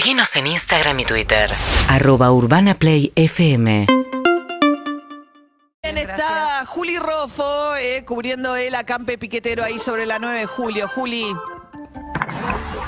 Seguinos en Instagram y Twitter. Arroba Urbana Play FM. Bien, está Juli Rofo eh, cubriendo el acampe piquetero ahí sobre la 9 de julio. Juli,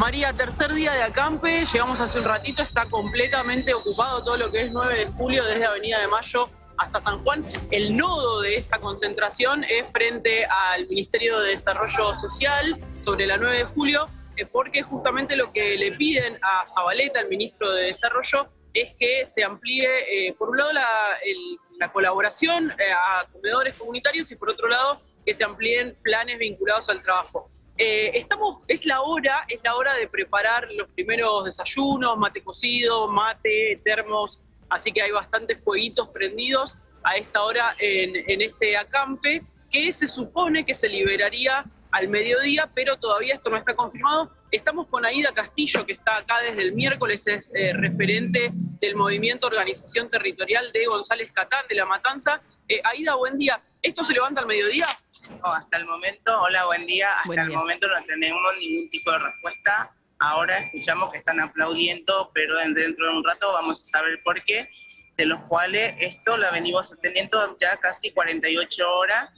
María, tercer día de acampe, llegamos hace un ratito, está completamente ocupado todo lo que es 9 de julio desde Avenida de Mayo hasta San Juan. El nodo de esta concentración es frente al Ministerio de Desarrollo Social sobre la 9 de julio, porque justamente lo que le piden a Zabaleta, el ministro de Desarrollo, es que se amplíe, eh, por un lado, la, colaboración eh, a comedores comunitarios y por otro lado, que se amplíen planes vinculados al trabajo. Eh, estamos, es la hora, es la hora de preparar los primeros desayunos, mate cocido, mate, termos, así que hay bastantes fueguitos prendidos a esta hora en este acampe, que se supone que se liberaría al mediodía, pero todavía esto no está confirmado. Estamos con Aida Castillo, que está acá desde el miércoles, es eh, referente del movimiento Organización Territorial de González Catán, de La Matanza. Eh, Aida, buen día. ¿Esto se levanta al mediodía? No, hasta el momento, hola, buen día. Hasta Buen el momento no tenemos ningún tipo de respuesta. Ahora escuchamos que están aplaudiendo, pero en- dentro de un rato vamos a saber por qué, de los cuales esto lo venimos sosteniendo ya casi 48 horas.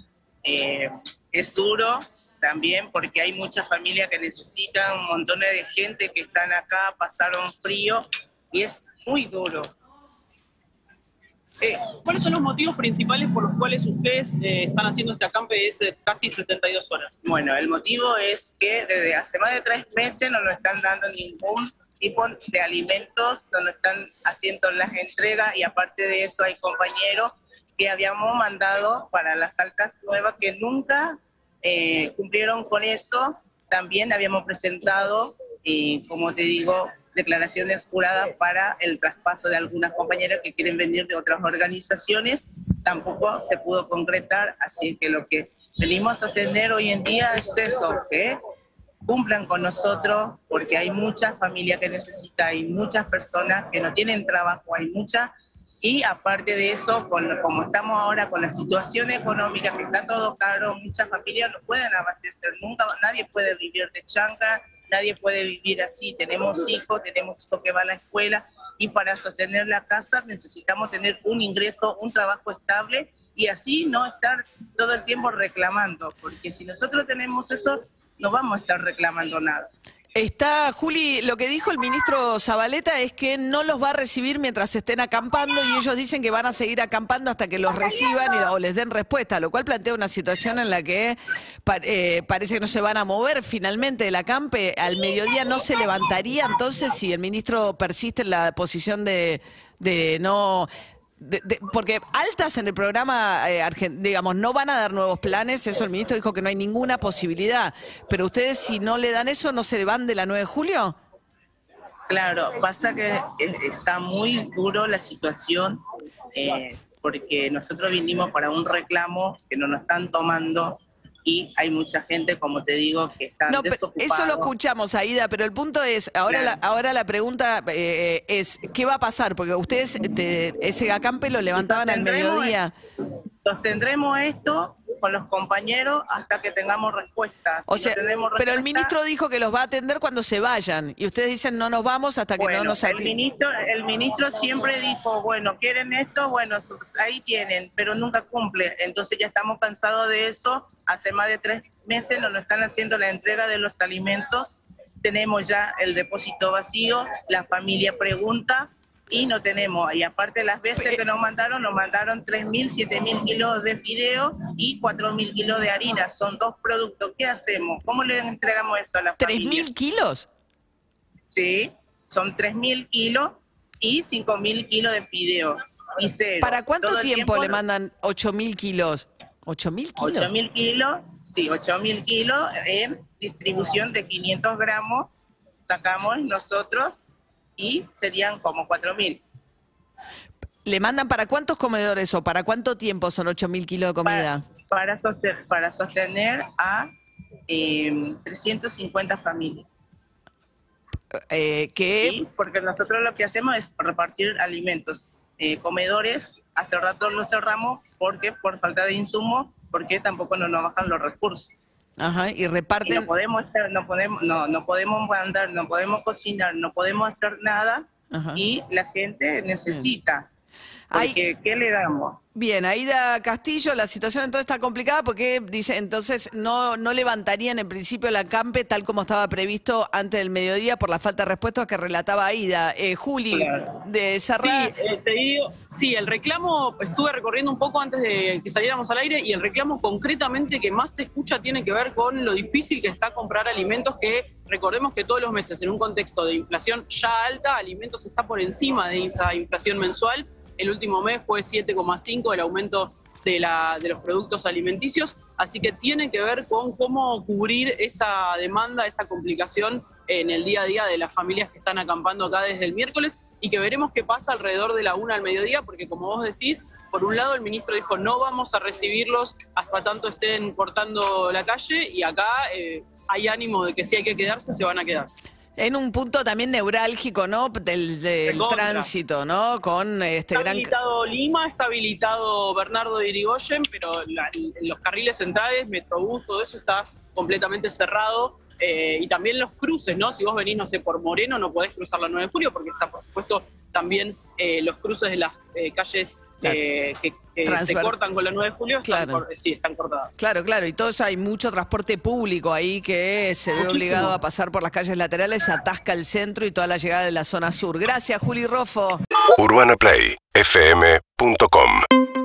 Eh, es duro también porque hay muchas familias que necesitan, un montón de gente que están acá, pasaron frío y es muy duro. Eh, ¿Cuáles son los motivos principales por los cuales ustedes eh, están haciendo este acampe de ese- casi 72 horas? Bueno, el motivo es que desde hace más de tres meses no nos están dando ningún tipo de alimentos, no nos están haciendo las entregas y aparte de eso hay compañeros que habíamos mandado para las altas nuevas que nunca eh, cumplieron con eso. También habíamos presentado, eh, como te digo, declaraciones juradas para el traspaso de algunas compañeras que quieren venir de otras organizaciones. Tampoco se pudo concretar, así que lo que venimos a tener hoy en día es eso, que cumplan con nosotros, porque hay muchas familias que necesitan, hay muchas personas que no tienen trabajo, hay muchas, y aparte de eso, con, como estamos ahora con la situación económica, que está todo caro, muchas familias no pueden abastecer, nunca, nadie puede vivir de chanca, nadie puede vivir así, tenemos hijos, tenemos hijos que van a la escuela, y para sostener la casa necesitamos tener un ingreso, un trabajo estable, y así no estar todo el tiempo reclamando, porque si nosotros tenemos eso, no vamos a estar reclamando nada. Está Juli, lo que dijo el ministro Zabaleta es que no los va a recibir mientras estén acampando y ellos dicen que van a seguir acampando hasta que los reciban y- o les den respuesta, lo cual plantea una situación en la que eh, parece que no se van a mover finalmente del acampe. Al mediodía no se levantaría entonces si el ministro persiste en la posición de, de no... de- porque altas en el programa, eh, digamos, no van a dar nuevos planes, eso el ministro dijo que no hay ninguna posibilidad, pero ustedes si no le dan eso, ¿no se van de la 9 de julio? Claro, pasa que es- está muy duro la situación eh, porque nosotros vinimos para un reclamo que no nos están tomando y hay mucha gente, como te digo, que están No, eso lo escuchamos, Aida, pero el punto es, ahora, Claro. la, ahora la pregunta eh, es, ¿qué va a pasar? Porque ustedes te- ese acampe lo levantaban al mediodía. Sostendremos esto con los compañeros hasta que tengamos respuestas. O Si sea, no pero el ministro dijo que los va a atender cuando se vayan. Y ustedes dicen, no nos vamos hasta que Bueno, no nos el atiendan. ministro, el ministro siempre dijo, bueno, quieren esto, bueno, ahí tienen, pero nunca cumple. Entonces ya estamos cansados de eso. Hace más de tres meses nos lo están haciendo la entrega de los alimentos. Tenemos ya el depósito vacío, la familia pregunta y no tenemos. Y aparte las veces que nos mandaron, nos mandaron 3.000, 7.000 kilos de fideo y 4.000 kilos de harina. Son dos productos. ¿Qué hacemos? ¿Cómo le entregamos eso a la ¿Tres familia? mil kilos? Sí, son 3.000 kilos y 5.000 kilos de fideo. Y cero. ¿Para cuánto Todo el tiempo, le mandan ocho mil kilos? ¿Ocho mil kilos? 8.000 kilos, sí, 8.000 kilos en distribución de 500 gramos. Sacamos nosotros y serían como 4.000. ¿Le mandan para cuántos comedores o para cuánto tiempo son ocho mil kilos de comida? Para, para, sostener, para sostener a eh, 350 familias. Eh, que Sí, porque nosotros lo que hacemos es repartir alimentos. Eh, comedores, hace rato lo cerramos porque por falta de insumos, porque tampoco nos bajan los recursos. Ajá, y Y reparten. no podemos estar, no podemos, no, no podemos andar, no podemos cocinar, no podemos hacer nada Ajá. y la gente necesita. ¿Qué le damos? Bien, Aida Castillo, la situación entonces está complicada porque dice, entonces no, no levantarían en principio la campe tal como estaba previsto antes del mediodía por la falta de respuestas que relataba Aida. Eh, Juli, Claro. de Sí, Serra, eh, te digo, sí, el reclamo estuve recorriendo un poco antes de que saliéramos al aire y el reclamo concretamente que más se escucha tiene que ver con lo difícil que está comprar alimentos que recordemos que todos los meses en un contexto de inflación ya alta, alimentos está por encima de esa inflación mensual. El último mes fue 7,5 el aumento de, la, de los productos alimenticios, así que tiene que ver con cómo cubrir esa demanda, esa complicación en el día a día de las familias que están acampando acá desde el miércoles y que veremos qué pasa alrededor de la una al mediodía, porque como vos decís, por un lado el ministro dijo no vamos a recibirlos hasta tanto estén cortando la calle y acá eh, hay ánimo de que si hay que quedarse, se van a quedar. En un punto también neurálgico, ¿no? Del, tránsito, ¿no? Con este Está gran... habilitado Lima, está habilitado Bernardo de Irigoyen, pero la- los carriles centrales, Metrobús, todo eso está completamente cerrado. Eh, y también los cruces, ¿no? Si vos venís, no sé, por Moreno, no podés cruzar la 9 de julio, porque está, por supuesto, también eh, los cruces de las eh, calles eh, que, que se cortan con la 9 de julio, están, Claro. sí, están cortadas. Claro, claro, y todo eso hay mucho transporte público ahí que se ve obligado a pasar por las calles laterales, atasca el centro y toda la llegada de la zona sur. Gracias, Juli Rofo. UrbanaPlayFM.com